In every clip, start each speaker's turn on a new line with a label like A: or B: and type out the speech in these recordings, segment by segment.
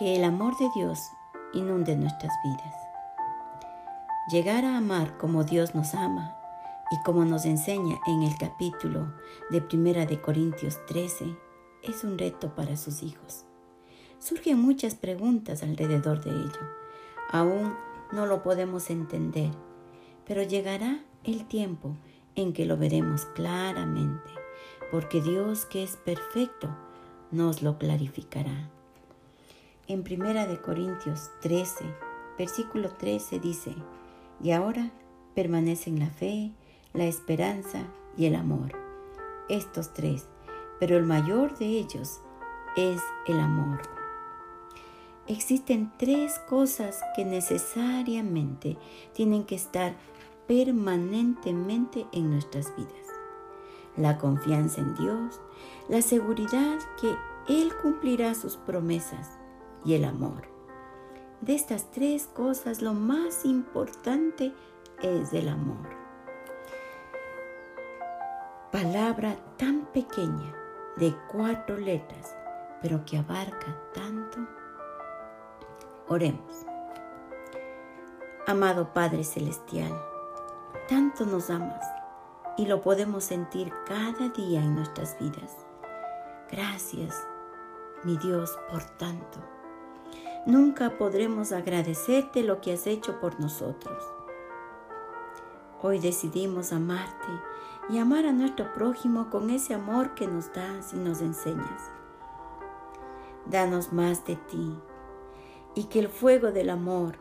A: Que el amor de Dios inunde nuestras vidas. Llegar a amar como Dios nos ama y como nos enseña en el capítulo de Primera de Corintios 13 es un reto para sus hijos. Surgen muchas preguntas alrededor de ello. Aún no lo podemos entender, pero llegará el tiempo en que lo veremos claramente, porque Dios que es perfecto nos lo clarificará. En Primera de Corintios 13, versículo 13 dice, y ahora permanecen la fe, la esperanza y el amor. Estos tres, pero el mayor de ellos es el amor. Existen tres cosas que necesariamente tienen que estar permanentemente en nuestras vidas. La confianza en Dios, la seguridad que Él cumplirá sus promesas y el amor. De estas tres cosas lo más importante es el amor. Palabra tan pequeña de cuatro letras, pero que abarca tanto. Oremos. Amado Padre Celestial, tanto nos amas y lo podemos sentir cada día en nuestras vidas. Gracias, mi Dios, por tanto. Nunca podremos agradecerte lo que has hecho por nosotros. Hoy decidimos amarte y amar a nuestro prójimo con ese amor que nos das y nos enseñas. Danos más de ti y que el fuego del amor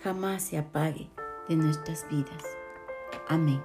A: jamás se apague de nuestras vidas. Amén.